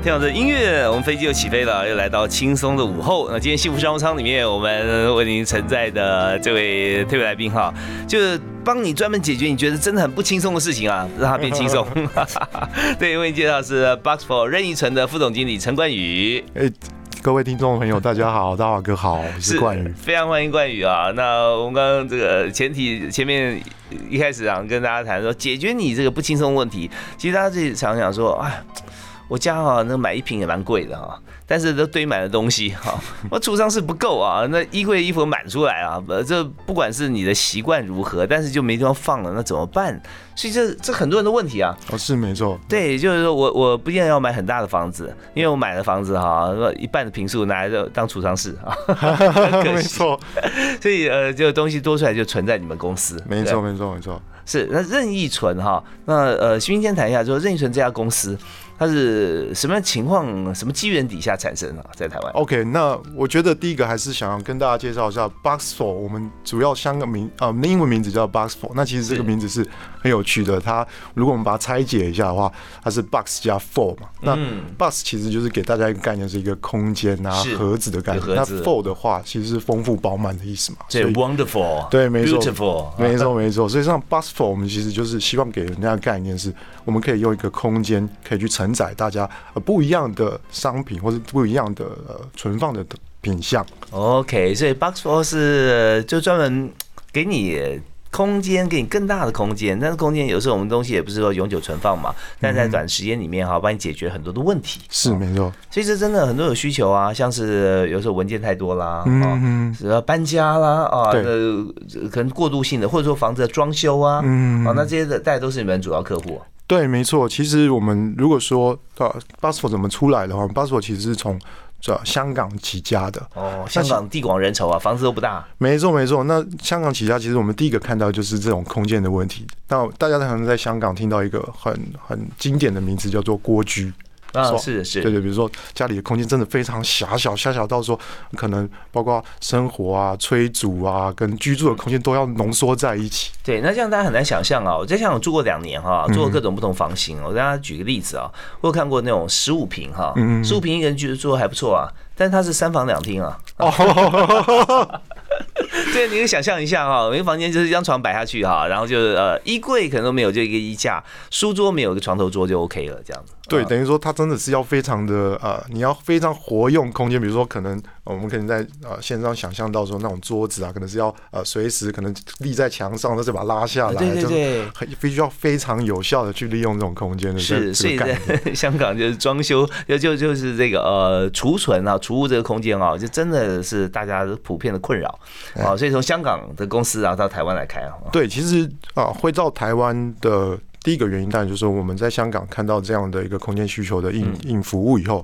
听到这音乐，我们飞机又起飞了，又来到轻松的午后。那今天幸福商务舱里面，我们为您承载的这位特别来宾哈，就是帮你专门解决你觉得真的很不轻松的事情啊，让它变轻松。对，为您介绍是 Boxfor 任意存的副总经理陈冠宇。哎，各位听众朋友，大家好，大华哥好，我是冠宇，非常欢迎冠宇啊。那我们刚刚这个前提前面一开始啊，跟大家谈说解决你这个不轻松问题，其实大家自己想想说，哎。我家哈那买一瓶也蛮贵的哈，但是都堆满了东西 哈，我储藏室不够啊，那衣柜衣服满出来啊，这不管是你的习惯如何，但是就没地方放了，那怎么办？所以这这很多人的问题啊。哦，是没错。对，就是说我我不一定要买很大的房子，因为我买了房子哈，一半的平数拿来当储藏室啊。没错。所以呃，就东西多出来就存在你们公司。没错，没错，没错。是那任意存哈，那呃，徐明先谈一下，说任意存这家公司。它是什么样情况、什么机缘底下产生的？在台湾？OK，那我觉得第一个还是想要跟大家介绍一下 Boxfor，我们主要香港名啊，我们的英文名字叫 Boxfor。那其实这个名字是很有趣的。它如果我们把它拆解一下的话，它是 Box 加 Four 嘛。那 Box 其实就是给大家一个概念，是一个空间啊、盒子的概念。那 Four 的话，其实是丰富饱满的意思嘛。对，Wonderful。对，没错，Beautiful。没错，没错。所以像 Boxfor，我们其实就是希望给人家的概念是，我们可以用一个空间可以去承载大家呃。不一样的商品或者不一样的呃存放的品相。OK，所以 Box Four 是就专门给你空间，给你更大的空间。但是空间有时候我们东西也不是说永久存放嘛，但在短时间里面哈，帮你解决很多的问题。是没错。所以这真的很多有需求啊，像是有时候文件太多啦，嗯，是要搬家啦啊，呃，可能过渡性的，或者说房子的装修啊，嗯，啊，那这些的大家都是你们主要客户。对，没错。其实我们如果说呃 b u s f o r 怎么出来的话 b u s f o r 其实是从这香港起家的。哦，香港地广人稠啊，房子都不大。没错，没错。那香港起家，其实我们第一个看到就是这种空间的问题。那大家可能在香港听到一个很很经典的名字，叫做蜗居。啊，是是，对对，比如说家里的空间真的非常狭小，狭小到说可能包括生活啊、催煮啊，跟居住的空间都要浓缩在一起。对，那这样大家很难想象啊。我在香港住过两年哈，住过各种不同房型。我给大家举个例子啊，我有看过那种十五平哈，十五平一个人居住还不错啊，但是它是三房两厅啊。对，你可以想象一下哈，每个房间就是一张床摆下去哈，然后就是呃衣柜可能都没有，就一个衣架，书桌没有，一个床头桌就 OK 了，这样子。对，等于说它真的是要非常的呃，你要非常活用空间，比如说可能我们可能在呃线上想象到说那种桌子啊，可能是要呃随时可能立在墙上，再把它拉下来，对对对，很必须要非常有效的去利用这种空间的。是，所以在 香港就是装修，就就就是这个呃储存啊储物这个空间啊，就真的是大家普遍的困扰啊。所以从香港的公司啊到台湾来开啊，对，其实啊会到台湾的。第一个原因当然就是说，我们在香港看到这样的一个空间需求的应应服务以后，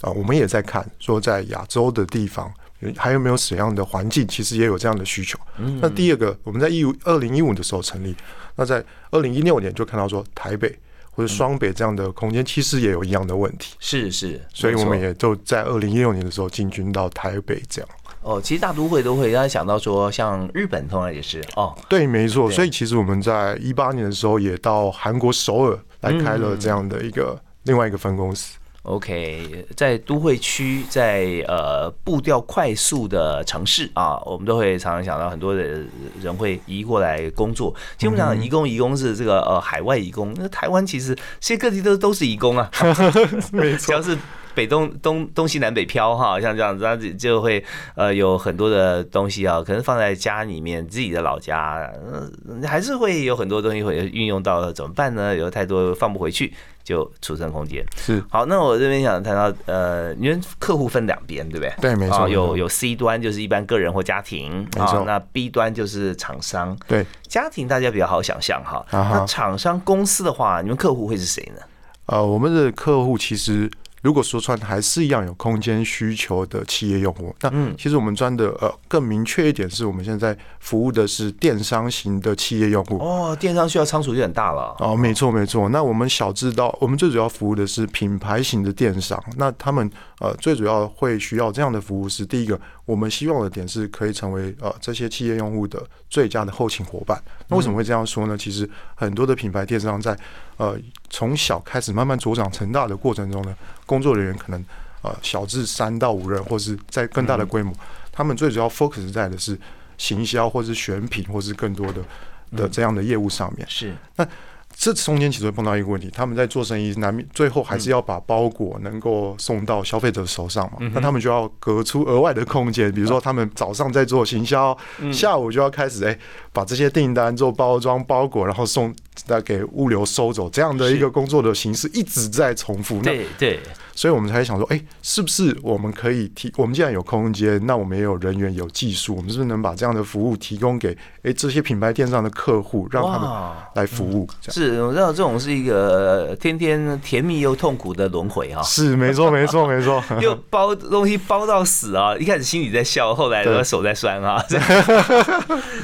啊，我们也在看说在亚洲的地方还有没有怎样的环境，其实也有这样的需求。那第二个，我们在一五二零一五的时候成立，那在二零一六年就看到说台北或者双北这样的空间其实也有一样的问题。是是，所以我们也就在二零一六年的时候进军到台北这样。哦，其实大都会都会让他想到说，像日本通常也是哦，对，没错。所以其实我们在一八年的时候也到韩国首尔来开了这样的一个另外一个分公司。OK，在都会区，在呃步调快速的城市啊，我们都会常常想到很多的人会移过来工作。基本上，移工移工是这个呃海外移工，那台湾其实世界各地都都是移工啊，没错，只要是。北东东东西南北飘哈，像这样子，它就会呃有很多的东西啊，可能放在家里面自己的老家，嗯还是会有很多东西会运用到，怎么办呢？有太多放不回去。就储存空间是好，那我这边想谈到，呃，因为客户分两边，对不对？对，没错。有有 C 端就是一般个人或家庭，没错。那 B 端就是厂商，对。家庭大家比较好想象哈，那厂商公司的话，你们客户会是谁呢？呃，我们的客户其实。如果说穿还是一样有空间需求的企业用户，那其实我们专的呃更明确一点是我们现在服务的是电商型的企业用户。哦，电商需要仓储就很大了。哦，没错没错。那我们小知道我们最主要服务的是品牌型的电商，那他们呃最主要会需要这样的服务是第一个，我们希望的点是可以成为呃这些企业用户的最佳的后勤伙伴。那为什么会这样说呢？其实很多的品牌电商在呃从小开始慢慢茁长成大的过程中呢。工作人员可能呃小至三到五人，或是在更大的规模，他们最主要 focus 在的是行销，或是选品，或是更多的的这样的业务上面。是那。这中间其实会碰到一个问题，他们在做生意，难免最后还是要把包裹能够送到消费者手上嘛。那他们就要隔出额外的空间，比如说他们早上在做行销，下午就要开始哎把这些订单做包装包裹，然后送再给物流收走，这样的一个工作的形式一直在重复。对对。所以我们才想说，哎，是不是我们可以提？我们既然有空间，那我们也有人员、有技术，我们是不是能把这样的服务提供给哎这些品牌店上的客户，让他们来服务？是，我知道这种是一个天天甜蜜又痛苦的轮回哈。是，没错，没错，没错。又包东西包到死啊！一开始心里在笑，后来手在酸啊。所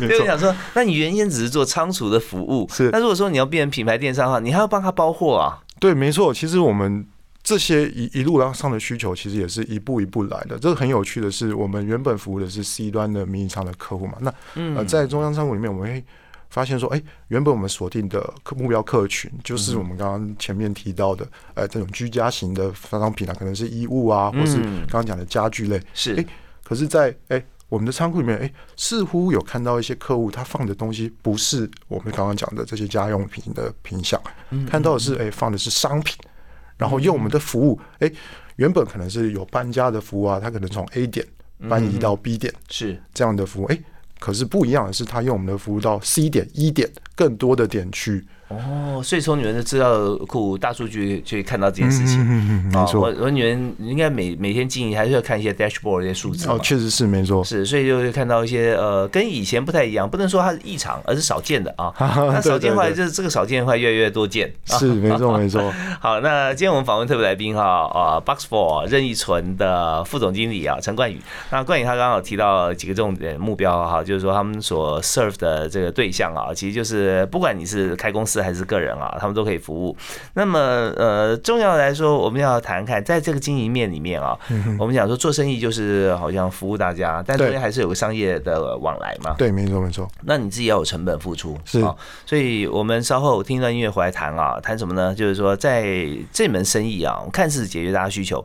以我想说，那你原先只是做仓储的服务，是。那如果说你要变成品牌电商的话，你还要帮他包货啊？对，没错。其实我们。这些一一路上的需求，其实也是一步一步来的。这个很有趣的是，我们原本服务的是 C 端的迷你仓的客户嘛。那呃，在中央仓库里面，我们会发现说，哎，原本我们锁定的客目标客群，就是我们刚刚前面提到的，呃，这种居家型的商品啊，可能是衣物啊，或是刚刚讲的家具类。是，哎，可是，在哎我们的仓库里面，哎，似乎有看到一些客户他放的东西，不是我们刚刚讲的这些家用品的品相，看到的是，哎，放的是商品。然后用我们的服务，哎，原本可能是有搬家的服务啊，他可能从 A 点搬移到 B 点，是。这样的服务，哎，可是不一样的是，他用我们的服务到 C 点、E 点更多的点去。哦，所以从你们的资料库、大数据去看到这件事情，没错。我我女人应该每每天经营还是要看一些 dashboard 这些数字。哦，确实是没错。是，所以就会看到一些呃，跟以前不太一样，不能说它是异常，而是少见的啊。那少见的话，就是这个少见的话越来越多见。是，没 错没错。好，那今天我们访问特别来宾哈，啊，Box Four 任意存的副总经理啊，陈冠宇。那冠宇他刚好提到几个重点目标哈，就是说他们所 serve 的这个对象啊，其实就是不管你是开公司还是个人啊。他们都可以服务。那么，呃，重要来说，我们要谈看，在这个经营面里面啊，我们讲说做生意就是好像服务大家，但中间还是有个商业的往来嘛。对，没错，没错。那你自己要有成本付出，是啊。所以我们稍后听一段音乐回来谈啊，谈什么呢？就是说，在这门生意啊，看似解决大家需求，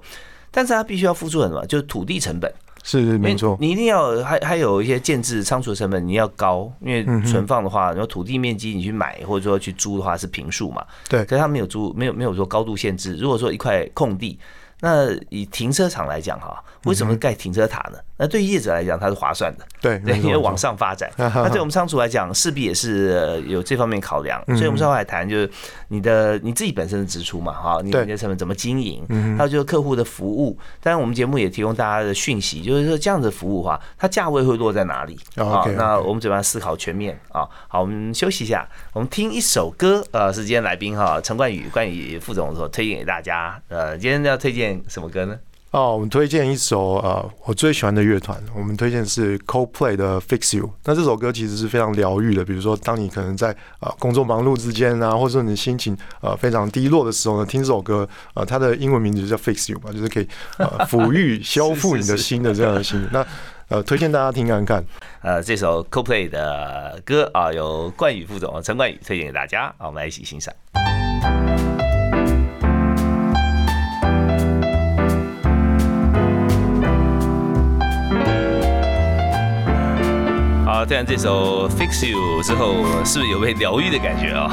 但是它必须要付出什么？就是土地成本。是是没错，你一定要还还有一些建制仓储成本你要高，因为存放的话，然后土地面积你去买或者说去租的话是平数嘛，对，可是它没有租，没有没有说高度限制。如果说一块空地，那以停车场来讲哈，为什么盖停车塔呢？那对于业者来讲，它是划算的，对，因为往上发展。那对我们仓储来讲，势必也是有这方面考量。所以，我们稍后来谈，就是你的你自己本身的支出嘛，哈，你的成本怎么经营，还有就是客户的服务。当然，我们节目也提供大家的讯息，就是说这样子服务的话，它价位会落在哪里？好，那我们怎么样思考全面啊？好，我们休息一下，我们听一首歌。呃，是今天来宾哈，陈冠宇，冠宇副总所推荐给大家。呃，今天要推荐什么歌呢？哦，我们推荐一首呃，我最喜欢的乐团。我们推荐是 Coldplay 的 Fix You。那这首歌其实是非常疗愈的。比如说，当你可能在呃工作忙碌之间啊，或者说你心情呃非常低落的时候呢，听这首歌，呃，它的英文名字就叫 Fix You 嘛，就是可以呃 抚育、修复你的心的这样的心。那呃，推荐大家听看看。呃，这首 Coldplay 的歌啊，由冠宇副总陈冠宇推荐给大家，啊，我们来一起欣赏。听完这首《Fix You》之后，是不是有被疗愈的感觉啊？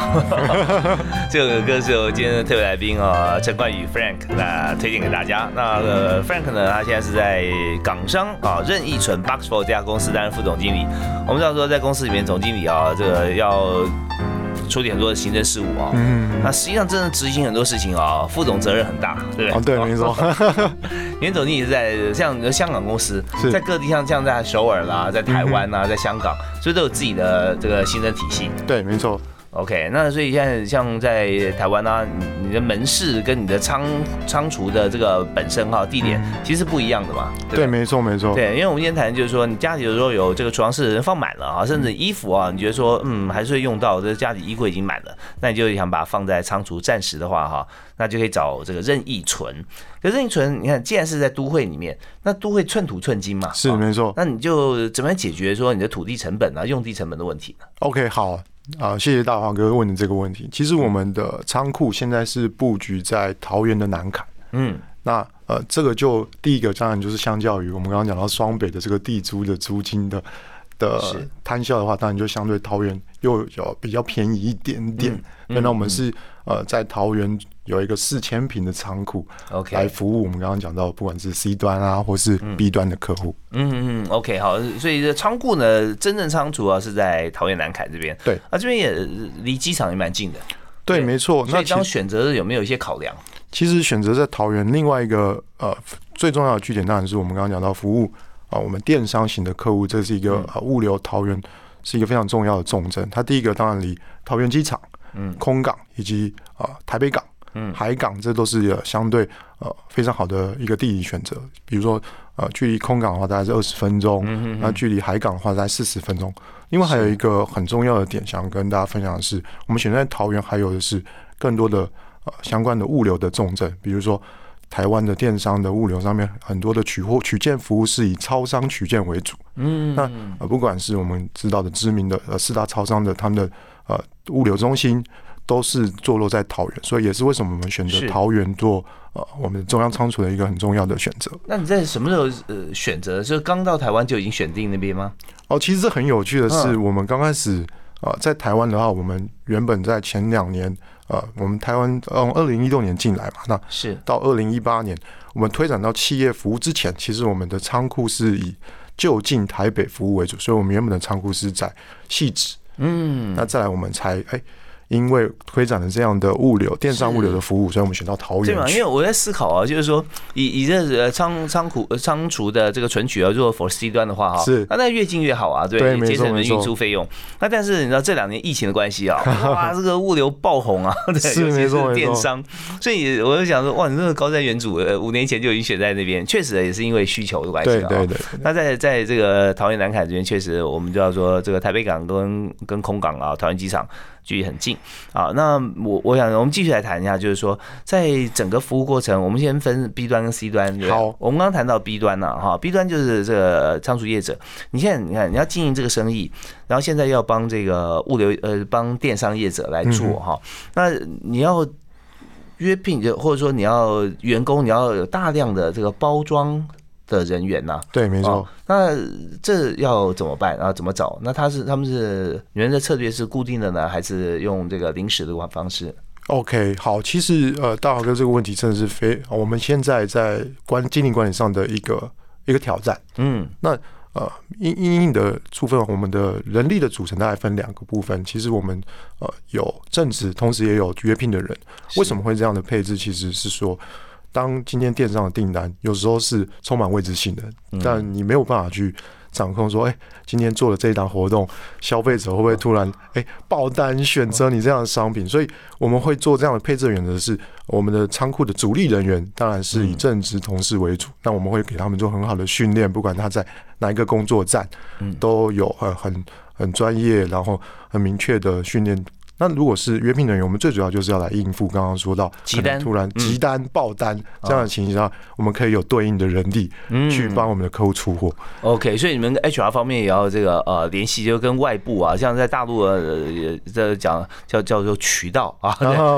这首歌是由今天的特别来宾啊，陈冠宇 Frank 那推荐给大家。那呃 Frank 呢，他现在是在港商啊任意纯 Boxful 这家公司担任副总经理。我们知道说，在公司里面总经理啊，这个要。处理很多的行政事务啊，嗯，那实际上真的执行很多事情啊，副总责任很大，对不对？哦对，没错。袁总你也是在像香港公司，在各地像像在首尔啦，在台湾啊，在香港，所以都有自己的这个行政体系。对，没错。OK，那所以现在像在台湾呢，你的门市跟你的仓仓储的这个本身哈地点其实不一样的嘛。对，没错没错。对，因为我们今天谈就是说，你家里有时候有这个储藏室人放满了啊，甚至衣服啊，你觉得说嗯还是会用到，这家里衣柜已经满了，那你就想把它放在仓储暂时的话哈，那就可以找这个任意存。可任意存，你看既然是在都会里面，那都会寸土寸金嘛。是没错。那你就怎么样解决说你的土地成本啊、用地成本的问题呢？OK，好。啊，谢谢大华哥问的这个问题。其实我们的仓库现在是布局在桃园的南坎。嗯，那呃，这个就第一个当然就是相较于我们刚刚讲到双北的这个地租的租金的的摊销的话，当然就相对桃园又有比较便宜一点点。那我们是呃在桃园。有一个四千平的仓库，OK，来服务我们刚刚讲到，不管是 C 端啊，或是 B 端的客户。嗯嗯，OK，好，所以这仓库呢，真正仓储啊是在桃园南凯这边。对，啊，这边也离机场也蛮近的。对，没错。那当选择有没有一些考量？其实选择在桃园，另外一个呃最重要的据点当然是我们刚刚讲到服务啊，我们电商型的客户，这是一个物流桃园是一个非常重要的重镇。它第一个当然离桃园机场、嗯，空港以及啊台北港。嗯，海港这都是相对呃非常好的一个地理选择。比如说呃，距离空港的话大概是二十分钟，那距离海港的话大概四十分钟。另外还有一个很重要的点，想跟大家分享的是，我们选在桃园还有的是更多的呃相关的物流的重镇，比如说台湾的电商的物流上面很多的取货取件服务是以超商取件为主。嗯，那呃不管是我们知道的知名的呃四大超商的他们的呃物流中心。都是坐落在桃园，所以也是为什么我们选择桃园做呃我们中央仓储的一个很重要的选择。那你在什么时候呃选择？就是刚到台湾就已经选定那边吗？哦，其实这很有趣的是，我们刚开始啊在台湾的话，我们原本在前两年呃，我们台湾从二零一六年进来嘛，那是到二零一八年，我们推展到企业服务之前，其实我们的仓库是以就近台北服务为主，所以我们原本的仓库是在细致。嗯，那再来我们才哎。因为推展了这样的物流、电商物流的服务，所以我们选到桃园。对嘛？因为我在思考啊，就是说，以以这呃仓仓库仓储的这个存取啊，如果 for C 端的话哈，是那那越近越好啊，对，节省了运输费用。那但是你知道这两年疫情的关系啊，哇，这个物流爆红啊，对，尤其是电商。所以我就想说，哇，你这个高瞻远瞩，呃，五年前就已经选在那边，确实也是因为需求的关系啊。对对对。那在在这个桃园南凯这边，确实我们就要说，这个台北港跟跟空港啊，桃园机场。距离很近啊，那我我想我们继续来谈一下，就是说在整个服务过程，我们先分 B 端跟 C 端。好，我们刚刚谈到 B 端了哈，B 端就是这个仓储业者。你现在你看你要经营这个生意，然后现在要帮这个物流呃帮电商业者来做哈，那你要约聘就或者说你要员工，你要有大量的这个包装。的人员呐，对，没错。那这要怎么办啊？怎么找？那他是他们是你们的策略是固定的呢，还是用这个临时的方式？OK，好，其实呃，大华哥这个问题真的是非我们现在在管经营管理上的一个一个挑战。嗯，那呃，因因应的部分，我们的人力的组成大概分两个部分。其实我们呃有正职，同时也有约聘的人。为什么会这样的配置？其实是说。当今天电商的订单有时候是充满未知性的，但你没有办法去掌控说，哎，今天做了这一档活动，消费者会不会突然哎爆单选择你这样的商品？所以我们会做这样的配置原则是，我们的仓库的主力人员当然是以正职同事为主，那我们会给他们做很好的训练，不管他在哪一个工作站，都有很很很专业，然后很明确的训练那如果是约聘人员，我们最主要就是要来应付刚刚说到急单突然急单爆单这样的情形下，我们可以有对应的人力去帮我们的客户出货。OK，所以你们 HR 方面也要这个呃联系，就跟外部啊，像在大陆呃在讲叫叫做渠道啊，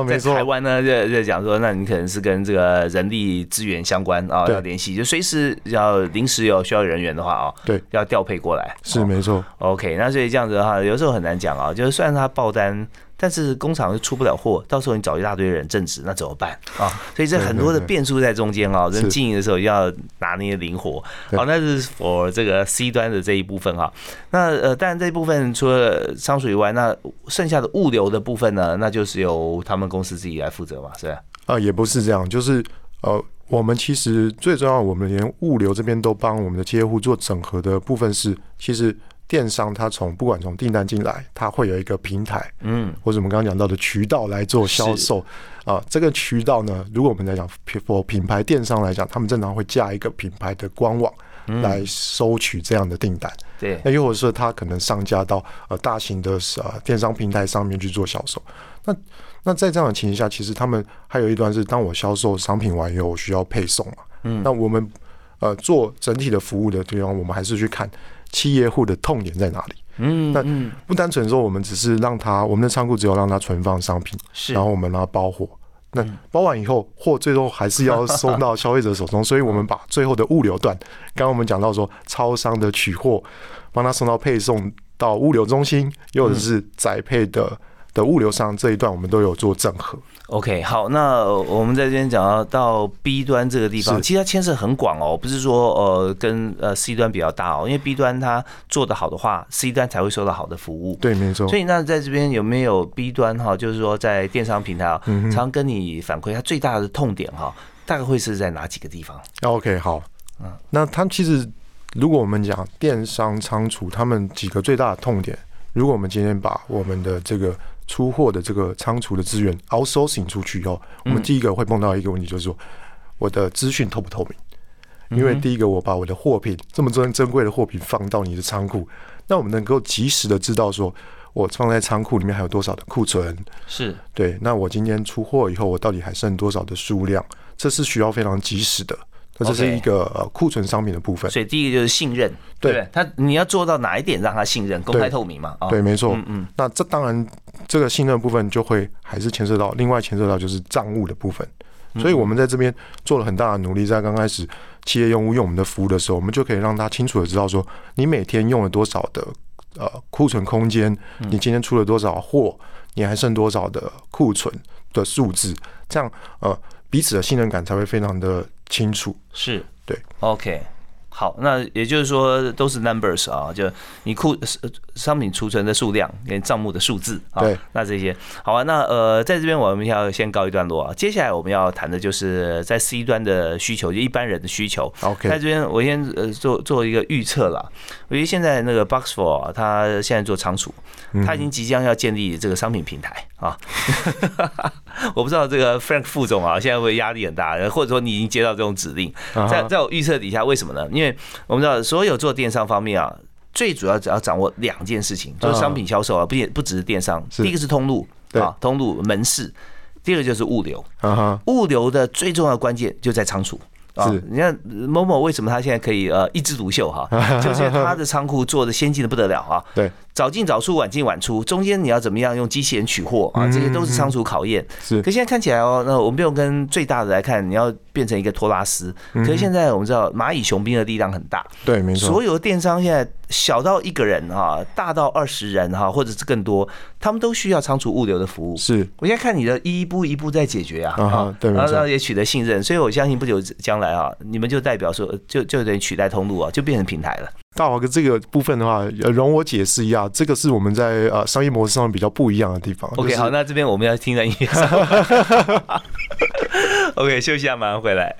在台湾呢在在讲说，那你可能是跟这个人力资源相关啊，要联系，就随时要临时有需要人员的话啊，对，要调配过来。是没错。OK，那所以这样子的话，有时候很难讲啊，就是虽然他爆单。但是工厂又出不了货，到时候你找一大堆人正职，那怎么办啊？所以这很多的变数在中间啊，人经营的时候要拿捏灵活。好，那是 for 这个 C 端的这一部分哈。那呃，当然这一部分除了仓储以外，那剩下的物流的部分呢，那就是由他们公司自己来负责嘛，是吧？啊，也不是这样，就是呃，我们其实最重要，我们连物流这边都帮我们的接户做整合的部分是，其实。电商它从不管从订单进来，它会有一个平台，嗯，或者我们刚刚讲到的渠道来做销售啊。这个渠道呢，如果我们来讲品品牌电商来讲，他们正常会架一个品牌的官网来收取这样的订单。对，那又或者是他可能上架到呃大型的呃电商平台上面去做销售。那那在这样的情形下，其实他们还有一段是，当我销售商品完以后，我需要配送嘛。嗯，那我们呃做整体的服务的地方，我们还是去看。企业户的痛点在哪里？嗯，那不单纯说我们只是让他我们的仓库只有让他存放商品，是，然后我们让他包货，那包完以后货最终还是要送到消费者手中，所以我们把最后的物流段，刚刚我们讲到说超商的取货，帮他送到配送到物流中心，又或者是宅配的的物流上这一段，我们都有做整合。OK，好，那我们在这边讲到到 B 端这个地方，其实它牵涉很广哦，不是说呃跟呃 C 端比较大哦，因为 B 端它做的好的话，C 端才会收到好的服务。对，没错。所以那在这边有没有 B 端哈，就是说在电商平台啊，常跟你反馈它最大的痛点哈，大概会是在哪几个地方？OK，好，嗯，那它其实如果我们讲电商仓储，他们几个最大的痛点，如果我们今天把我们的这个。出货的这个仓储的资源 outsourcing 出去以后，我们第一个会碰到一个问题，就是说我的资讯透不透明？因为第一个，我把我的货品这么珍珍贵的货品放到你的仓库，那我们能够及时的知道说，我放在仓库里面还有多少的库存？是对。那我今天出货以后，我到底还剩多少的数量？这是需要非常及时的。这是一个呃库存商品的部分，所以第一个就是信任，对他你要做到哪一点让他信任，公开透明嘛？对，没错。嗯嗯。那这当然这个信任部分就会还是牵涉到另外牵涉到就是账务的部分，所以我们在这边做了很大的努力，在刚开始企业用户用我们的服务的时候，我们就可以让他清楚的知道说你每天用了多少的呃库存空间，你今天出了多少货，你还剩多少的库存的数字，这样呃彼此的信任感才会非常的。清楚。是。对，OK，好，那也就是说都是 numbers 啊，就你库商品储存的数量跟账目的数字啊，对，那这些。好啊，那呃，在这边我们要先告一段落啊，接下来我们要谈的就是在 C 端的需求，就一般人的需求。OK，在这边我先呃做做一个预测啦，我觉得现在那个 Boxful 他现在做仓储，他已经即将要建立这个商品平台啊。我不知道这个 Frank 副总啊，现在会压力很大，或者说你已经接到这种指令，在在我预测底下，为什么呢？因为我们知道所有做电商方面啊，最主要只要掌握两件事情，就是商品销售啊，不不只是电商，第一个是通路啊，通路门市，第二个就是物流，物流的最重要的关键就在仓储。是，你看某某为什么他现在可以呃一枝独秀哈，就是他的仓库做的先进的不得了啊。对，早进早出，晚进晚出，中间你要怎么样用机器人取货啊，这些都是仓储考验。是，可现在看起来哦，那我们不用跟最大的来看，你要变成一个托拉斯。可是现在我们知道蚂蚁雄兵的力量很大，对，没错。所有的电商现在小到一个人哈，大到二十人哈，或者是更多，他们都需要仓储物流的服务。是，我现在看你的一步一步在解决啊，啊，对，然后也取得信任，所以我相信不久将来啊，你们就代表说，就就等于取代通路啊，就变成平台了。大华哥，这个部分的话，容我解释一下，这个是我们在呃商业模式上比较不一样的地方。OK，好，那这边我们要听一下音乐上。OK，休息一下，马上回来。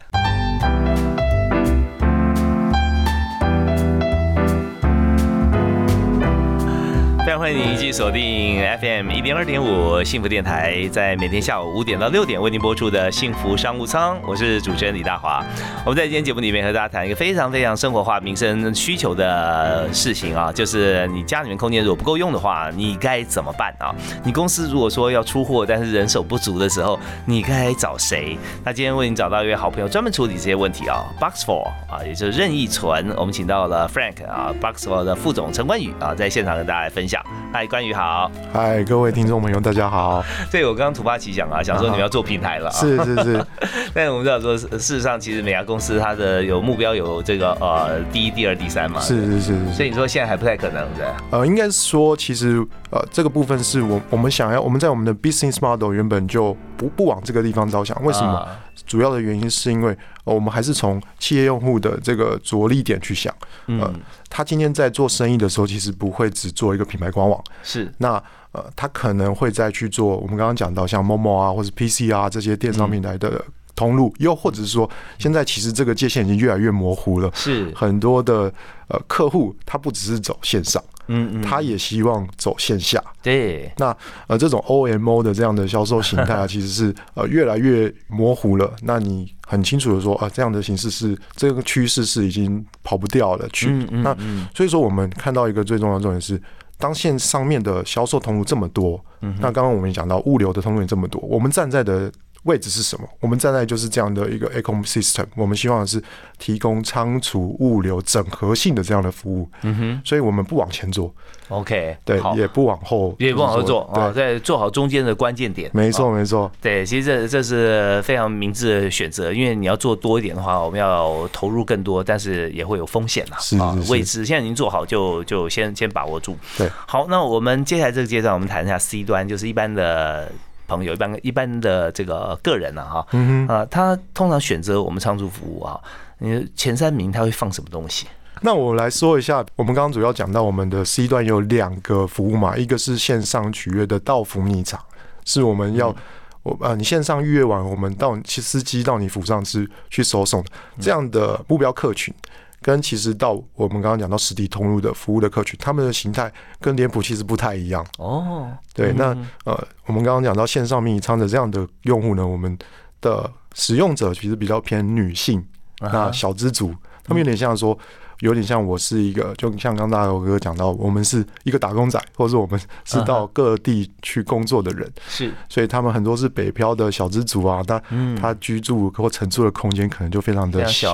非常欢迎你继续锁定 FM 一零二点五幸福电台，在每天下午五点到六点为您播出的幸福商务舱，我是主持人李大华。我们在今天节目里面和大家谈一个非常非常生活化、民生需求的事情啊，就是你家里面空间如果不够用的话，你该怎么办啊？你公司如果说要出货，但是人手不足的时候，你该找谁？那今天为您找到一位好朋友，专门处理这些问题啊，Boxfor 啊，也就是任意存，我们请到了 Frank 啊，Boxfor 的副总陈冠宇啊，在现场跟大家来分享。嗨，关宇好。嗨，各位听众朋友，大家好。对我刚刚突发奇想啊，想说你们要做平台了。啊是是是。但是我们知道说，事实上其实每家公司它的有目标有这个呃第一、第二、第三嘛。是是是。所以你说现在还不太可能的。呃，应该是说，其实呃这个部分是我我们想要我们在我们的 business model 原本就不不往这个地方着想。为什么？主要的原因是因为我们还是从企业用户的这个着力点去想。嗯。他今天在做生意的时候，其实不会只做一个品牌官网。是。那呃，他可能会再去做我们刚刚讲到像 Momo 啊，或者 PC 啊这些电商平台的通路，又或者是说，现在其实这个界限已经越来越模糊了。是。很多的呃客户，他不只是走线上，嗯嗯，他也希望走线下。对。那呃，这种 OMO 的这样的销售形态啊，其实是呃越来越模糊了。那你很清楚的说啊，这样的形式是这个趋势是已经跑不掉了。去。那所以说，我们看到一个最重要的重点是。当线上面的销售通路这么多，那刚刚我们讲到物流的通路也这么多，我们站在的。位置是什么？我们站在就是这样的一个 ecosystem，我们希望是提供仓储、物流整合性的这样的服务。嗯哼，所以我们不往前做，OK，对，也不往后，也不往后做啊，在做好中间的关键点。没错，没错。对，其实这这是非常明智的选择，因为你要做多一点的话，我们要投入更多，但是也会有风险呐。是是位置现在已经做好，就就先先把握住。对，好，那我们接下来这个阶段，我们谈一下 C 端，就是一般的。朋友一般一般的这个个人呢哈，啊，他通常选择我们仓储服务啊，你前三名他会放什么东西？那我来说一下，我们刚刚主要讲到我们的 C 端有两个服务嘛，一个是线上取约的到府密场，是我们要我呃你线上预约完，我们到其司机到你府上去去收送这样的目标客群。跟其实到我们刚刚讲到实体通路的服务的客群，他们的形态跟脸谱其实不太一样哦。对，那呃，我们刚刚讲到线上迷你仓的这样的用户呢，我们的使用者其实比较偏女性，那小资族，他们有点像说。有点像我是一个，就像刚大头哥讲到，我们是一个打工仔，或者我们是到各地去工作的人，是，所以他们很多是北漂的小资族啊，他他居住或承住的空间可能就非常的小，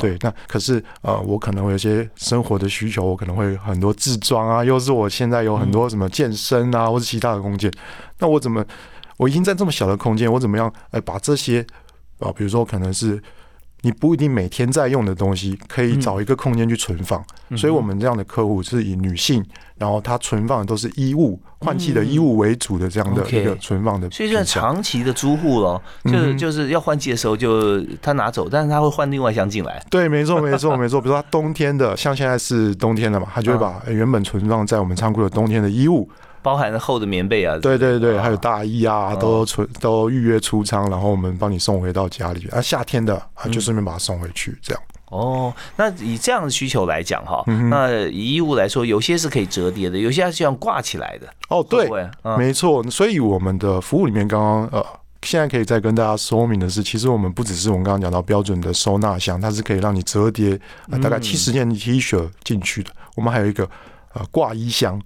对，那可是呃，我可能会有些生活的需求，我可能会很多自装啊，又是我现在有很多什么健身啊，或者其他的空间，那我怎么，我已经在这么小的空间，我怎么样哎把这些啊，比如说可能是。你不一定每天在用的东西，可以找一个空间去存放。所以，我们这样的客户是以女性，然后她存放的都是衣物、换季的衣物为主的这样的一个存放的。所以，算长期的租户咯，就是就是要换季的时候就他拿走，但是他会换另外一箱进来。对，没错，没错，没错。比如说，他冬天的，像现在是冬天了嘛，他就会把原本存放在我们仓库的冬天的衣物。包含厚的棉被啊，对对对，还有大衣啊，都存都预约出仓，然后我们帮你送回到家里。啊，夏天的啊，就顺便把它送回去，这样。哦，那以这样的需求来讲哈，那以衣物来说，有些是可以折叠的，有些是这样挂起来的。哦，对，没错。所以我们的服务里面，刚刚呃，现在可以再跟大家说明的是，其实我们不只是我们刚刚讲到标准的收纳箱，它是可以让你折叠大概七十件 T 恤进去的。我们还有一个。呃，挂衣箱，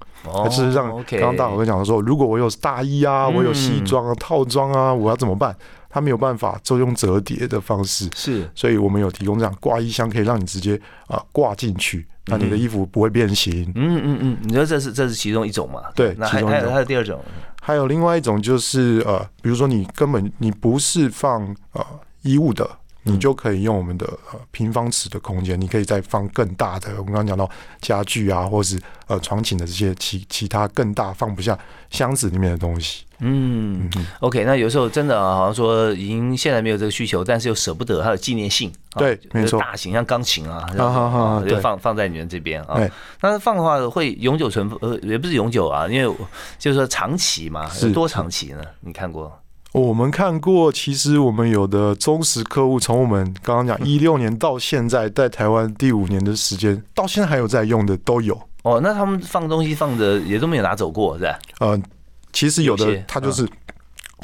就是让刚刚大伙哥讲的说，如果我有大衣啊，我有西装啊、套装啊，我要怎么办？他没有办法，就用折叠的方式，是，所以我们有提供这样挂衣箱，可以让你直接啊挂进去，那你的衣服不会变形。嗯嗯嗯，你说这是这是其中一种嘛？对，那还还有还有第二种，还有另外一种就是呃，比如说你根本你不是放呃衣物的。你就可以用我们的呃平方尺的空间，你可以再放更大的。我们刚刚讲到家具啊，或是呃床寝的这些其其他更大放不下箱子里面的东西。嗯，OK，那有时候真的好像说已经现在没有这个需求，但是又舍不得，还有纪念性。对，没错，大型像钢琴啊，就放放在你们这边啊。但是放的话会永久存呃，也不是永久啊，因为就是说长期嘛，是多长期呢？你看过？我们看过，其实我们有的忠实客户，从我们刚刚讲 一六年到现在，在台湾第五年的时间，到现在还有在用的都有。哦，那他们放东西放着也都没有拿走过，是吧？呃，其实有的有些它就是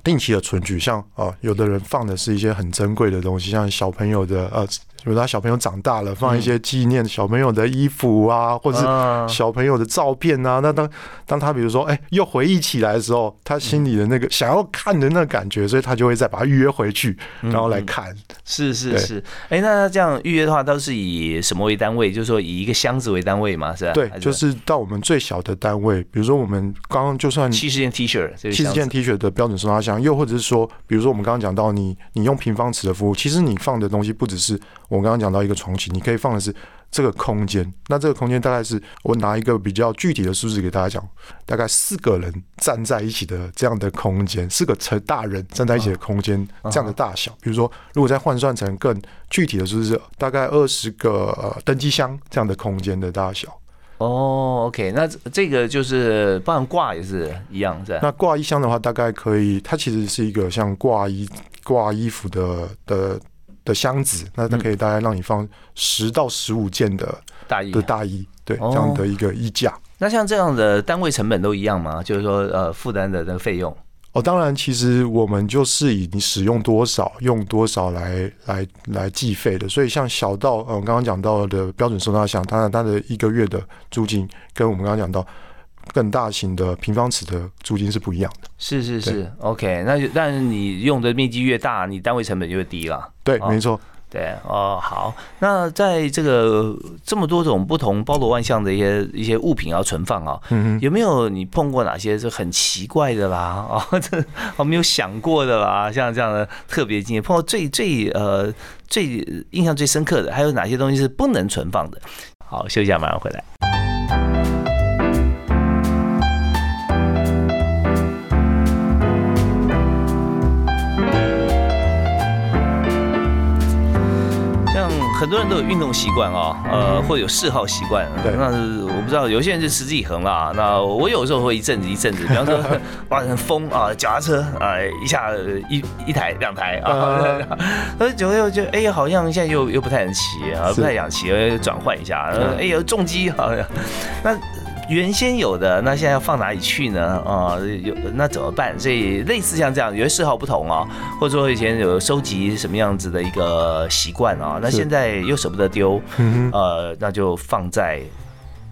定期的存取，像啊、呃有的人放的是一些很珍贵的东西，像小朋友的呃，比如他小朋友长大了，放一些纪念小朋友的衣服啊，或者是啊小朋友的照片啊。那当当他比如说哎、又回忆起来的时候，他心里的那个想要看的那个感觉，所以他就会再把它预约回去，然后来看。是是是，哎，那这样预约的话，都是以什么为单位？就是说以一个箱子为单位嘛，是吧？对，就是到我们最小的单位，比如说我们刚刚就算七十件 T 恤，这个七十件 T 恤的标准收纳箱，又或者是说，比如说我们刚刚讲到你你用平方尺的服务，其实你放的东西不只是我刚刚讲到一个床型，你可以放的是这个空间。那这个空间大概是我拿一个比较具体的数字给大家讲，大概四个人站在一起的这样的空间，四个成大人站在一起的空间这样的大小。比如说，如果再换算成更具体的数字，大概二十个呃登机箱这样的空间的大小。哦，OK，那这这个就是包含挂也是一样，是吧？那挂衣箱的话，大概可以，它其实是一个像挂衣挂衣服的的的箱子，那它可以大概让你放十到十五件的大衣的大衣，对，哦这样的一个衣架。那像这样的单位成本都一样吗？就是说，呃，负担的那个费用。哦，当然，其实我们就是以你使用多少、用多少来来来计费的。所以，像小到呃，我刚刚讲到的标准收纳箱，当然它的一个月的租金跟我们刚刚讲到更大型的平方尺的租金是不一样的。是是是，OK，那就但是你用的面积越大，你单位成本就越低了。对，哦没错。对哦，好，那在这个这么多种不同包罗万象的一些一些物品要存放啊，嗯哼。有没有你碰过哪些是很奇怪的啦？哦，这我没有想过的啦，像这样的特别经验，碰到最最呃最印象最深刻的，还有哪些东西是不能存放的？好，休息一下，马上回来。很多人都有运动习惯啊，呃，或者有嗜好习惯。对那我不知道，有些人就持之以恒啦。那我有时候会一阵子一阵子，比方说哇很疯啊，脚踏车啊，一下一一台两台啊，那，久了又觉得哎呀，好像现在又又不太能骑啊，不太想骑，呃转换一下。呃哎呀，重机好像那。原先有的，那现在要放哪里去呢？啊、有那怎么办？所以类似像这样，有些嗜好不同啊，或者说以前有收集什么样子的一个习惯啊，那现在又舍不得丢。呃，那就放在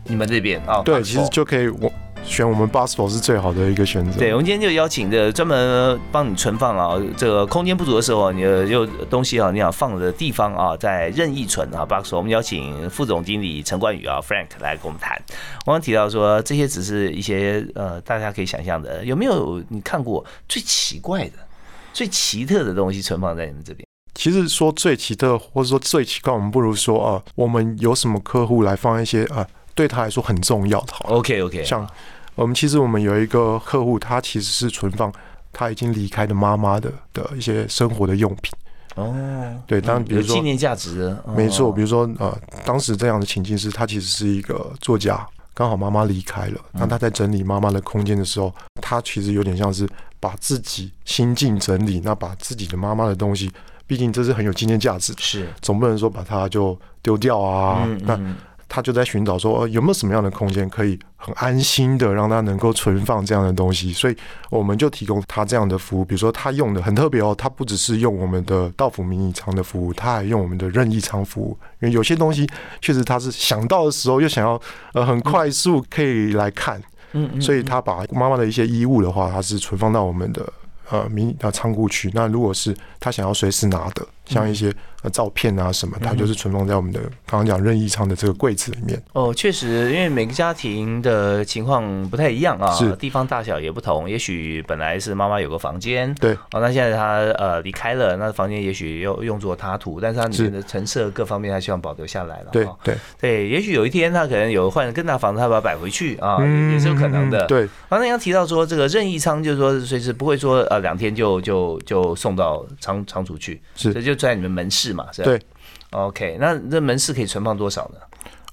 你们这边啊。对，其实就可以我选我们 b u s o 是最好的一个选择。对，我们今天就邀请的专门帮你存放啊，这个空间不足的时候，你的有东西啊，你想放的地方啊，在任意存啊。Box，我们邀请副总经理陈冠宇啊，Frank 来跟我们谈。我刚刚提到说，这些只是一些呃，大家可以想象的，有没有你看过最奇怪的、最奇特的东西存放在你们这边？其实说最奇特，或者说最奇怪，我们不如说啊、我们有什么客户来放一些啊、对他来说很重要的，好。OK OK，像我们其实我们有一个客户，他其实是存放他已经离开的妈妈的的一些生活的用品。哦，对，当然比如说，纪念价值的，没错，哦比如说呃，当时这样的情境是，他其实是一个作家，刚好妈妈离开了，那他在整理妈妈的空间的时候，他其实有点像是把自己心境整理，那把自己的妈妈的东西，毕竟这是很有纪念价值的，是总不能说把它就丢掉啊。那他就在寻找说，呃，有没有什么样的空间可以很安心的让他能够存放这样的东西，所以我们就提供他这样的服务。比如说他用的很特别哦，他不只是用我们的道府迷你仓的服务，他还用我们的任意仓服务。因为有些东西确实他是想到的时候又想要呃很快速可以来看，嗯嗯所以他把妈妈的一些衣物的话，他是存放到我们的呃迷你呃仓库去。那如果是他想要随时拿的，像一些呃照片啊什么，它就是存放在我们的刚刚讲任意仓的这个柜子里面。哦，确实，因为每个家庭的情况不太一样啊，是地方大小也不同。也许本来是妈妈有个房间，对，哦，那现在她呃离开了，那房间也许又用作他图，但是它里面的陈设各方面，她希望保留下来了。哦对对，对，也许有一天她可能有换更大房子，她把它摆回去啊，也也是有可能的。。对，刚才刚提到说，这个任意仓就是说随时不会说呃两天就就就送到仓仓储去，是这就在你们门市嘛，是吧？对。OK，那这门市可以存放多少呢？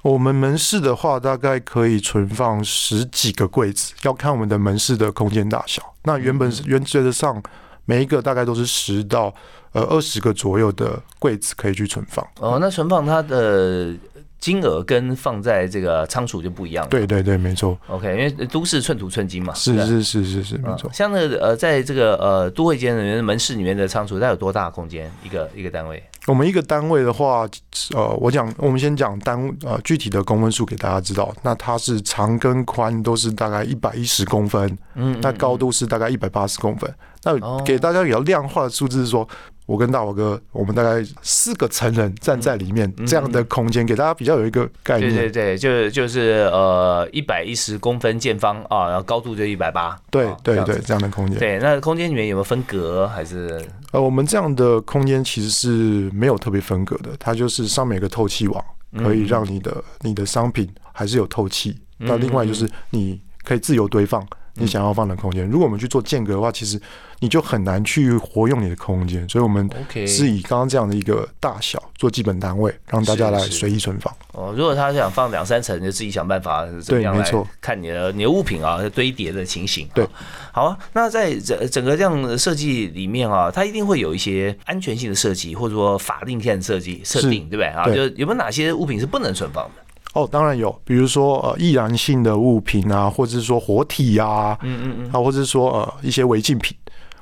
我们门市的话，大概可以存放十几个柜子，要看我们的门市的空间大小。那原本是原则上每一个大概都是十到呃二十个左右的柜子可以去存放。哦，那存放它的金额跟放在这个仓储就不一样了。对对对，没错。OK，因为都市寸土寸金嘛。是是是是是，没错嗯。像那个呃，在这个呃都会间里面的门市里面的仓储，它有多大空间？一个一个单位？我们一个单位的话，呃，我讲，我们先讲单呃具体的公分数给大家知道。那它是长跟宽都是大概一百一十公分，嗯，那高度是大概一百八十公分。那哦给大家比较量化的数字是说，我跟大宝哥，我们大概四个成人站在里面这样的空间，给大家比较有一个概念对对。对，就是就是呃一百一十公分见方啊，然后高度就一百八。对哦对对，这样的空间。对，那空间里面有没有分隔还是？呃，我们这样的空间其实是没有特别分隔的，它就是上面有个透气网，嗯可以让你的你的商品还是有透气。那另外就是你可以自由堆放你想要放的空间。如果我们去做间隔的话，其实你就很难去活用你的空间。所以我们是以刚刚这样的一个大小做基本单位，让大家来是是随意存放。哦，如果他想放两三层，就自己想办法怎么样来对没错看你的你的物品啊堆叠的情形。对啊，好啊。那在整整个这样的设计里面啊，它一定会有一些安全性的设计，或者说法定性的设计设定，对不对啊？对就有没有哪些物品是不能存放的？哦，当然有，比如说呃易燃性的物品啊，或者是说活体啊，嗯嗯嗯，啊，或者是说呃一些违禁品，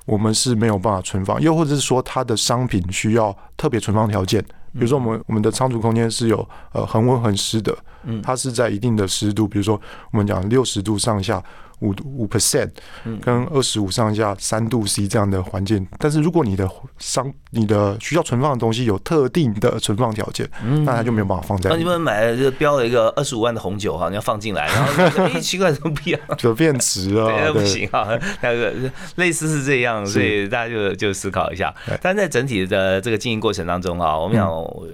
我们是没有办法存放，又或者是说它的商品需要特别存放条件，比如说我们我们的仓储空间是有呃恒温恒湿的，嗯它是在一定的湿度，比如说我们讲六十度上下。五五 percent 嗯跟二十五上下三度 C 这样的环境，但是如果你的商你的需要存放的东西有特定的存放条件，那它就没有办法放在那你，们买了就标了一个二十五万的红酒哈，你要放进来，然后 奇怪怎么不一样？就变值了对，不对行啊，那个类似是这样，所以大家就就思考一下对。但在整体的这个经营过程当中啊，我们想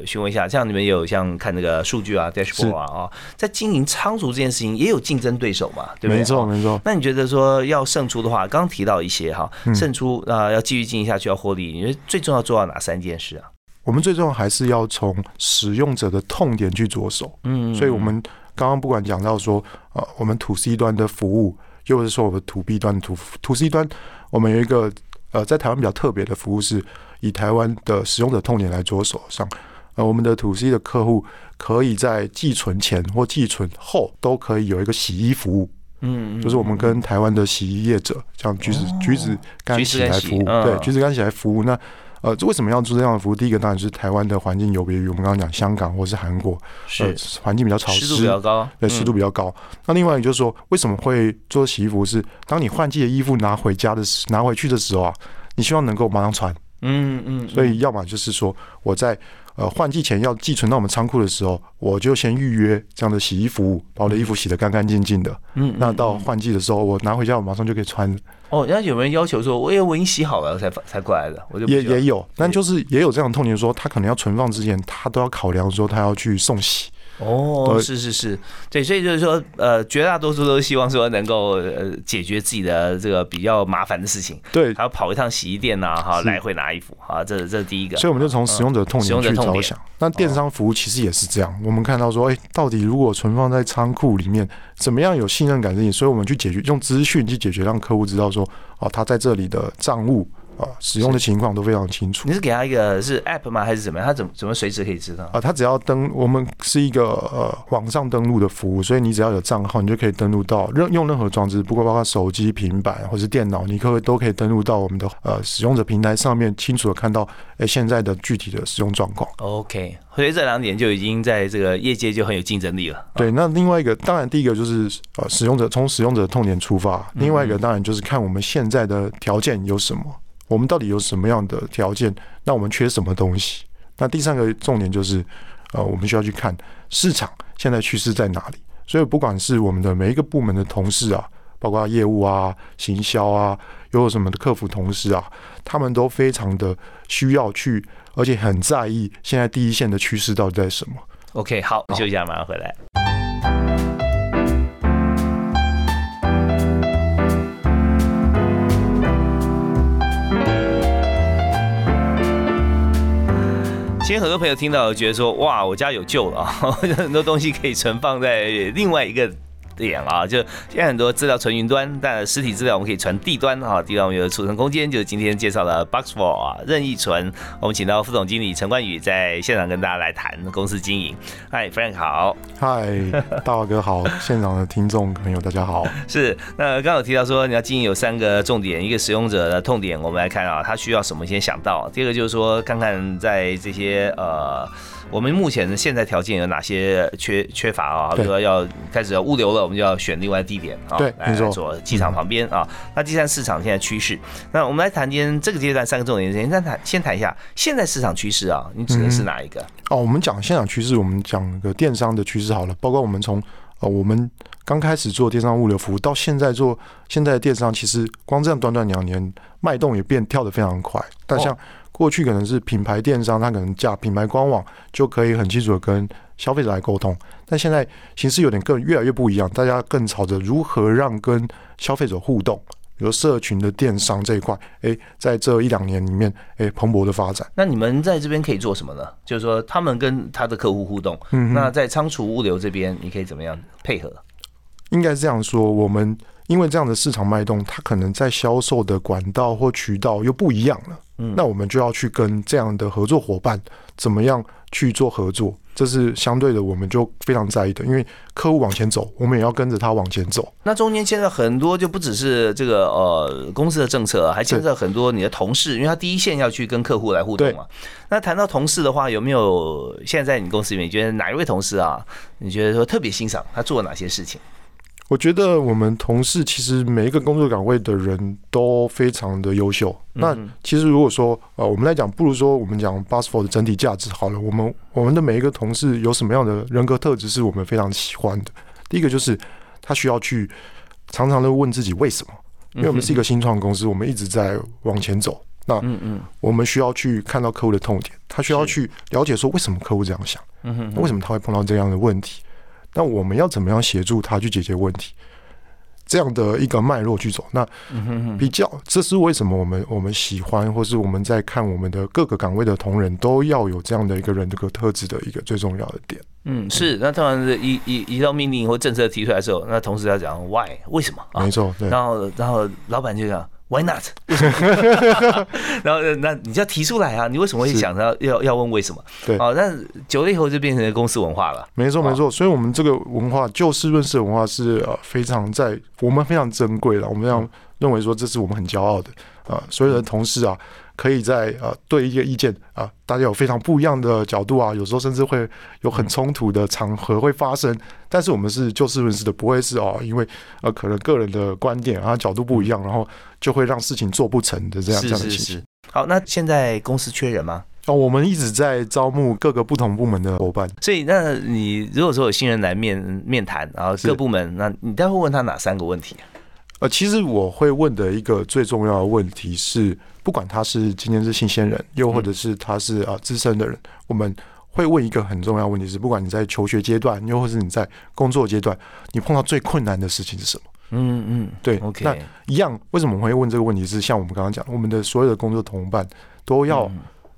询问一下，像你们有像看那个数据啊、dashboard 啊啊，在经营仓储这件事情也有竞争对手嘛，对不对？没错哦没错。那你觉得说要胜出的话，刚刚提到一些哈，嗯胜出啊、要继续经营下去要获利，你觉得最重要做到哪三件事啊？我们最重要还是要从使用者的痛点去着手。嗯，所以我们刚刚不管讲到说，呃，我们 to C 端的服务，又或者说我们 to B 端的 to to C 端，我们有一个呃，在台湾比较特别的服务，是以台湾的使用者痛点来着手上。呃，我们的 to C 的客户可以在寄存前或寄存后都可以有一个洗衣服务，嗯，嗯就是我们跟台湾的洗衣业者，像橘子、橘子干橘子干洗来服务，嗯对，橘子干洗来服务。那呃，为什么要做这样的服务？第一个当然是台湾的环境有别于我们刚刚讲香港或是韩国，呃是，环境比较潮湿湿度比较高，对，湿度比较高。那另外就是说，为什么会做洗衣服是？当你换季的衣服拿回家的时拿回去的时候啊，你希望能够马上穿，嗯嗯，所以要么就是说我在呃换季前要寄存到我们仓库的时候，我就先预约这样的洗衣服务，把我的衣服洗得干干净净的。嗯，那到换季的时候，我拿回家我马上就可以穿，哦，那有没有人要求说，我也我已经洗好了才才过来的，我就也也有，但就是也有这样的痛点，说他可能要存放之前，他都要考量说他要去送洗。哦，是是是，对，所以就是说，呃，绝大多数都希望说能够呃解决自己的这个比较麻烦的事情，对，还要跑一趟洗衣店呐、哈，来回拿衣服，啊，这这是第一个。所以我们就从使用者痛使用点者痛点去着想。那电商服务其实也是这样，我们看到说，哎、到底如果存放在仓库里面，怎么样有信任感这些？所以我们去解决，用资讯去解决，让客户知道说，哦，他在这里的账务啊、使用的情况都非常清楚。你是给他一个是 app 吗？还是怎么样？他怎么怎么随时可以知道？啊，他只要登，我们是一个呃网上登录的服务，所以你只要有账号，你就可以登录到任用任何装置，不过包括手机、平板或是电脑，你可以都可以登录到我们的呃使用者平台上面，清楚的看到哎、现在的具体的使用状况。OK，所以这两点就已经在这个业界就很有竞争力了。对，那另外一个，当然第一个就是呃使用者从使用者的痛点出发，另外一个当然就是看我们现在的条件有什么，我们到底有什么样的条件，那我们缺什么东西。那第三个重点就是，呃，我们需要去看市场现在趋势在哪里。所以不管是我们的每一个部门的同事啊，包括业务啊、行销啊，又有什么的客服同事啊，他们都非常的需要去，而且很在意现在第一线的趋势到底在什么。OK，好，休息一下，马上回来。其实很多朋友听到觉得说，哇，我家有救了啊，很多东西可以存放在另外一个点啊，就现在很多资料存云端，但实体资料我们可以传地端啊，地端我们有储存空间，就是今天介绍的 Boxful 啊，任意存。我们请到副总经理陈冠宇在现场跟大家来谈公司经营。嗨，Frank 好。嗨，大华哥好，现场的听众朋友大家好。是，那刚刚有提到说你要经营有三个重点，一个使用者的痛点，我们来看啊，他需要什么先想到。第二个就是说，看看在这些呃。我们目前的现在条件有哪些缺缺乏啊？比如说要开始要物流了，我们就要选另外地点啊，来做机场旁边啊。那第三市场现在趋势，那我们来谈今天这个阶段三个重点，先谈先谈一下现在市场趋势啊。你指的是哪一个？哦，我们讲现场趋势，我们讲个电商的趋势好了。包括我们从呃我们刚开始做电商物流服务，到现在做现在的电商，其实光这样短短两年，脉动也变跳得非常快。但像过去可能是品牌电商，它可能架品牌官网就可以很清楚的跟消费者来沟通，但现在形式有点更越来越不一样，大家更朝着如何让跟消费者互动，比如社群的电商这一块，诶，在这一两年里面，诶，蓬勃的发展。那你们在这边可以做什么呢？就是说他们跟他的客户互动，嗯，那在仓储物流这边，你可以怎么样配合？应该是这样说，我们因为这样的市场脉动，它可能在销售的管道或渠道又不一样了。嗯那我们就要去跟这样的合作伙伴怎么样去做合作，这是相对的，我们就非常在意的。因为客户往前走，我们也要跟着他往前走。那中间牵涉很多，就不只是这个呃公司的政策，还牵涉很多你的同事，因为他第一线要去跟客户来互动嘛。那谈到同事的话，有没有现在在你公司里面，你觉得哪一位同事啊？你觉得说特别欣赏他做了哪些事情？我觉得我们同事其实每一个工作岗位的人都非常的优秀。那其实如果说呃，我们来讲，不如说我们讲 b u s f o r 的整体价值好了。我们我们的每一个同事有什么样的人格特质是我们非常喜欢的？第一个就是他需要去常常的问自己为什么，因为我们是一个新创公司，我们一直在往前走。那嗯嗯，我们需要去看到客户的痛点，他需要去了解说为什么客户这样想，嗯哼，为什么他会碰到这样的问题。那我们要怎么样协助他去解决问题？这样的一个脉络去走，那比较，这是为什么我们我们喜欢，或是我们在看我们的各个岗位的同仁都要有这样的一个人这个特质的一个最重要的点。嗯，是。那当然是一一一道命令或政策提出来的时候，那同时要讲 why 为什么？没错。然后然后老板就讲。Why not？然后那你就要提出来啊！你为什么会想到要要问为什么？对，好，那久了以后就变成公司文化了。没错，没错。所以，我们这个文化就事论事文化是呃非常在我们非常珍贵了。我们要认为说，这是我们很骄傲的啊！所有的同事啊。可以在呃对一个意见啊，大家有非常不一样的角度啊，有时候甚至会有很冲突的场合会发生。但是我们是就事论事的，不会是哦，因为呃可能个人的观点啊角度不一样，然后就会让事情做不成的这样这样的情形。好，那现在公司缺人吗？哦，我们一直在招募各个不同部门的伙伴。所以，那你如果说有新人来面面谈，然后各部门，那你待会问他哪三个问题？啊呃，其实我会问的一个最重要的问题是。不管他是今天是新鲜人，又或者是他是啊资深的人，我们会问一个很重要问题：是不管你在求学阶段，又或是你在工作阶段，你碰到最困难的事情是什么？嗯嗯，对。OK，那一样，为什么我们会问这个问题？是像我们刚刚讲，我们的所有的工作同伴都要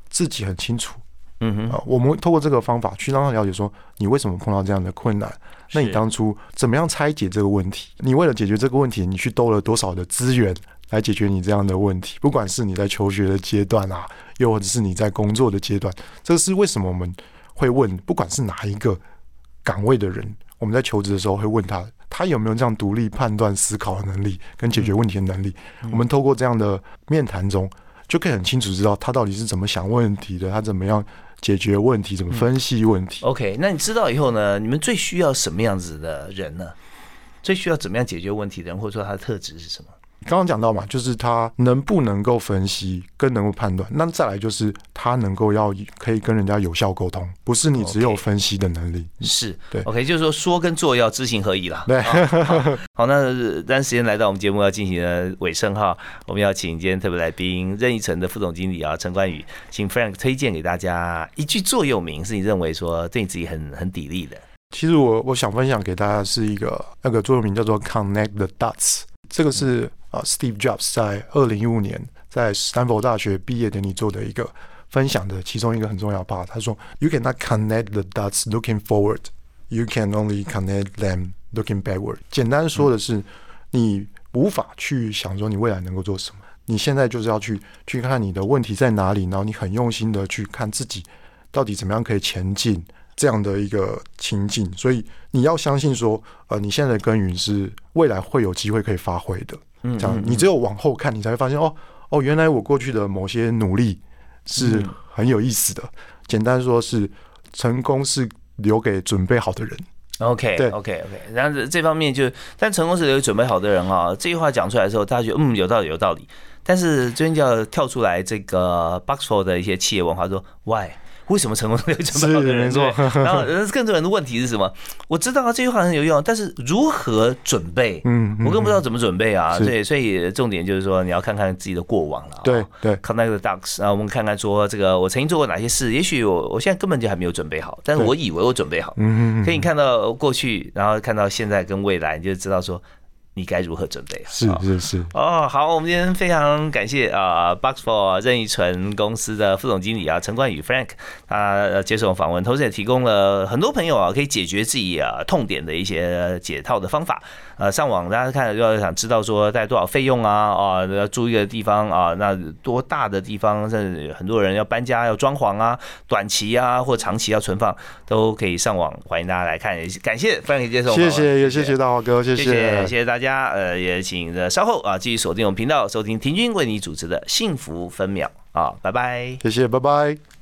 自己很清楚。嗯哼，啊，我们透过这个方法去让他了解说，你为什么碰到这样的困难？那你当初怎么样拆解这个问题？你为了解决这个问题，你去兜了多少的资源？来解决你这样的问题，不管是你在求学的阶段啊，又或者是你在工作的阶段，这是为什么我们会问，不管是哪一个岗位的人，我们在求职的时候会问他，他有没有这样独立判断、思考的能力跟解决问题的能力。我们透过这样的面谈中，就可以很清楚知道他到底是怎么想问题的，他怎么样解决问题，怎么分析问题。OK，那你知道以后呢？你们最需要什么样子的人呢？最需要怎么样解决问题的人，或者说他的特质是什么？刚刚讲到嘛，就是他能不能够分析，跟能够判断。那再来就是他能够要可以跟人家有效沟通，不是你只有分析的能力。是对，OK，就是说说跟做要知行合一啦。对，好，那单时间来到我们节目要进行的尾声哈，我们要请今天特别来宾任意城的副总经理啊陈冠宇，请 Frank 推荐给大家一句座右铭，是你认为说对你自己很很砥砺的。其实我我想分享给大家是一个那个座右铭叫做 Connect the dots，这个是。啊，Steve Jobs 在二零一五年在斯坦福大学毕业典礼做的一个分享的其中一个很重要 part，他说：“You cannot connect the dots looking forward, you can only connect them looking backward。简单说的是，你无法去想说你未来能够做什么，你现在就是要去去看你的问题在哪里，然后你很用心的去看自己到底怎么样可以前进这样的一个情境。所以你要相信说，呃，你现在的耕耘是未来会有机会可以发挥的。嗯这样，你只有往后看，你才会发现哦哦，原来我过去的某些努力是很有意思的。简单说是成功是留给准备好的人。OK 对 OK OK，然后这方面就，但成功是留给准备好的人啊。这句话讲出来的时候，大家觉得嗯有道理有道理。但是最近就要跳出来这个 Boxful 的一些企业文化，说 Why？为什么成功是有准备好的人？是没错对然后呃更多人的问题是什么？我知道啊，这句话很有用，但是如何准备？嗯，我更不知道怎么准备啊。是对，所以重点就是说，你要看看自己的过往了啊。对对 Connect the dots，然后我们看看说这个我曾经做过哪些事，也许我我现在根本就还没有准备好，但是我以为我准备好。嗯嗯，可以看到过去，然后看到现在跟未来，你就知道说你该如何准备啊。是是是，哦，好，我们今天非常感谢啊、b o x f o r 任意纯公司的副总经理啊陈冠宇 Frank，他呃接受访问，同时也提供了很多朋友啊可以解决自己啊痛点的一些解套的方法。呃，上网大家看要想知道说带多少费用啊，啊，要住一个地方啊，那多大的地方，甚至很多人要搬家要装潢啊，短期啊或长期要存放，都可以上网，欢迎大家来看。也感谢 Frank 接受访问，谢谢也谢谢大华哥，谢谢谢谢谢大家，家呃，也请呃稍后啊继续锁定我们频道，收听廷君为你主持的幸福分秒啊，拜拜。谢谢，拜拜。